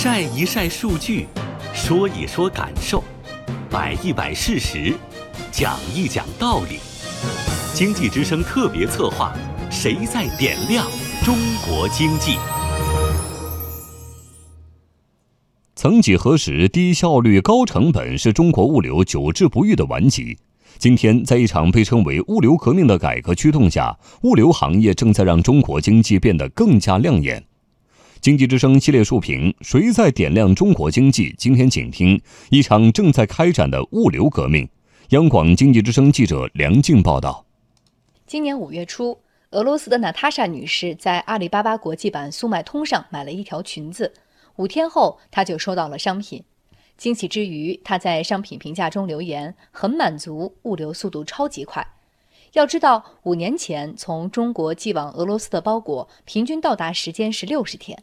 晒一晒数据，说一说感受，摆一摆事实，讲一讲道理。经济之声特别策划：谁在点亮中国经济？曾几何时，低效率、高成本是中国物流久治不愈的顽疾。今天，在一场被称为“物流革命”的改革驱动下，物流行业正在让中国经济变得更加亮眼。经济之声系列述评：谁在点亮中国经济？今天请听一场正在开展的物流革命。央广经济之声记者梁静报道。今年五月初，俄罗斯的娜塔莎女士在阿里巴巴国际版速卖通上买了一条裙子。五天后，她就收到了商品，惊喜之余，她在商品评价中留言：“很满足，物流速度超级快。”要知道，五年前从中国寄往俄罗斯的包裹平均到达时间是六十天，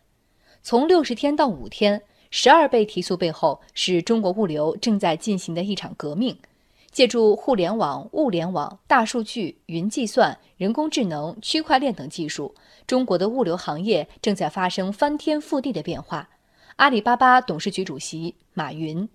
从六十天到五天，十二倍提速背后是中国物流正在进行的一场革命。借助互联网、物联网、大数据、云计算、人工智能、区块链等技术，中国的物流行业正在发生翻天覆地的变化。阿里巴巴董事局主席马云：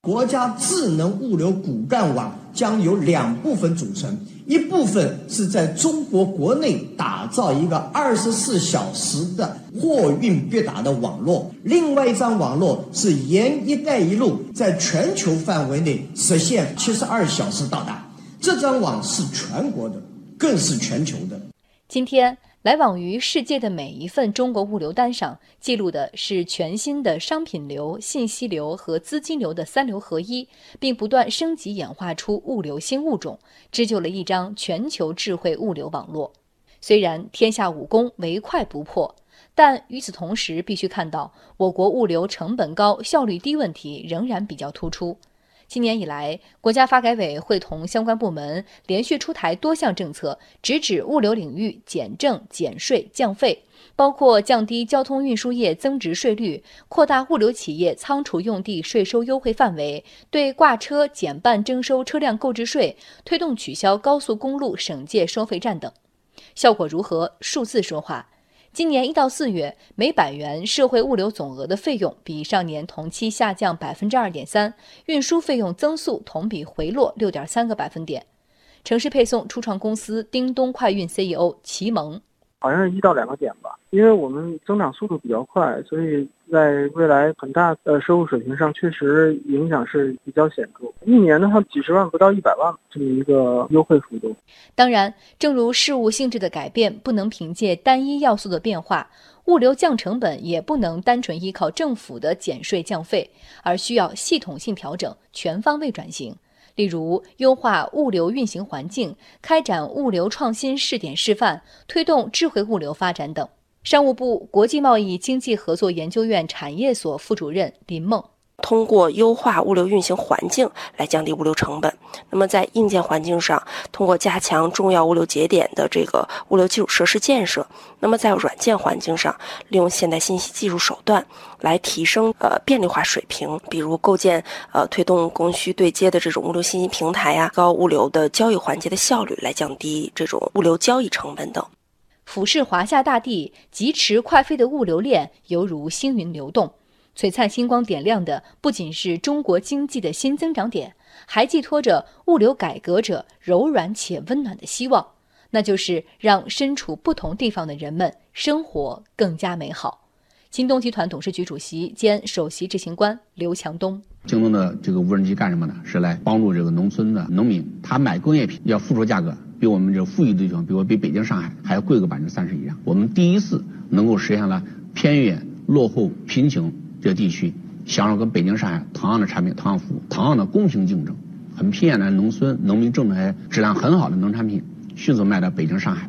国家智能物流骨干网将由两部分组成，一部分是在中国国内打造一个二十四小时的货运必达的网络，另外一张网络是沿“一带一路”在全球范围内实现七十二小时到达。这张网是全国的，更是全球的。今天。来往于世界的每一份中国物流单上，记录的是全新的商品流、信息流和资金流的三流合一，并不断升级演化出物流新物种，织就了一张全球智慧物流网络。虽然天下武功唯快不破，但与此同时，必须看到我国物流成本高、效率低问题仍然比较突出。今年以来，国家发改委会同相关部门连续出台多项政策，直指物流领域减政、减税、降费，包括降低交通运输业增值税率、扩大物流企业仓储用地税收优惠范围、对挂车减半征收车辆购置税、推动取消高速公路省界收费站等。效果如何？数字说话。今年一到四月，每百元社会物流总额的费用比上年同期下降百分之二点三，运输费用增速同比回落六点三个百分点。城市配送初创公司叮咚快运 CEO 齐蒙。好像是一到两个点吧，因为我们增长速度比较快，所以在未来很大的收入水平上确实影响是比较显著。一年的话，几十万不到一百万这么一个优惠幅度。当然，正如事物性质的改变不能凭借单一要素的变化，物流降成本也不能单纯依靠政府的减税降费，而需要系统性调整、全方位转型。例如，优化物流运行环境，开展物流创新试点示范，推动智慧物流发展等。商务部国际贸易经济合作研究院产业所副主任林梦。通过优化物流运行环境来降低物流成本。那么在硬件环境上，通过加强重要物流节点的这个物流基础设施建设；那么在软件环境上，利用现代信息技术手段来提升呃便利化水平，比如构建呃推动供需对接的这种物流信息平台呀，高物流的交易环节的效率，来降低这种物流交易成本等。俯视华夏大地，疾驰快飞的物流链犹如星云流动。璀璨星光点亮的不仅是中国经济的新增长点，还寄托着物流改革者柔软且温暖的希望，那就是让身处不同地方的人们生活更加美好。京东集团董事局主席兼首席执行官刘强东：京东的这个无人机干什么呢？是来帮助这个农村的农民，他买工业品要付出价格比我们这富裕的地方，比如比北京、上海还要贵个百分之三十以上。我们第一次能够实现了偏远、落后、贫穷。的地区享受跟北京、上海同样的产品、同样服务、同样的公平竞争。很偏远的农村农民种的质量很好的农产品，迅速卖到北京、上海。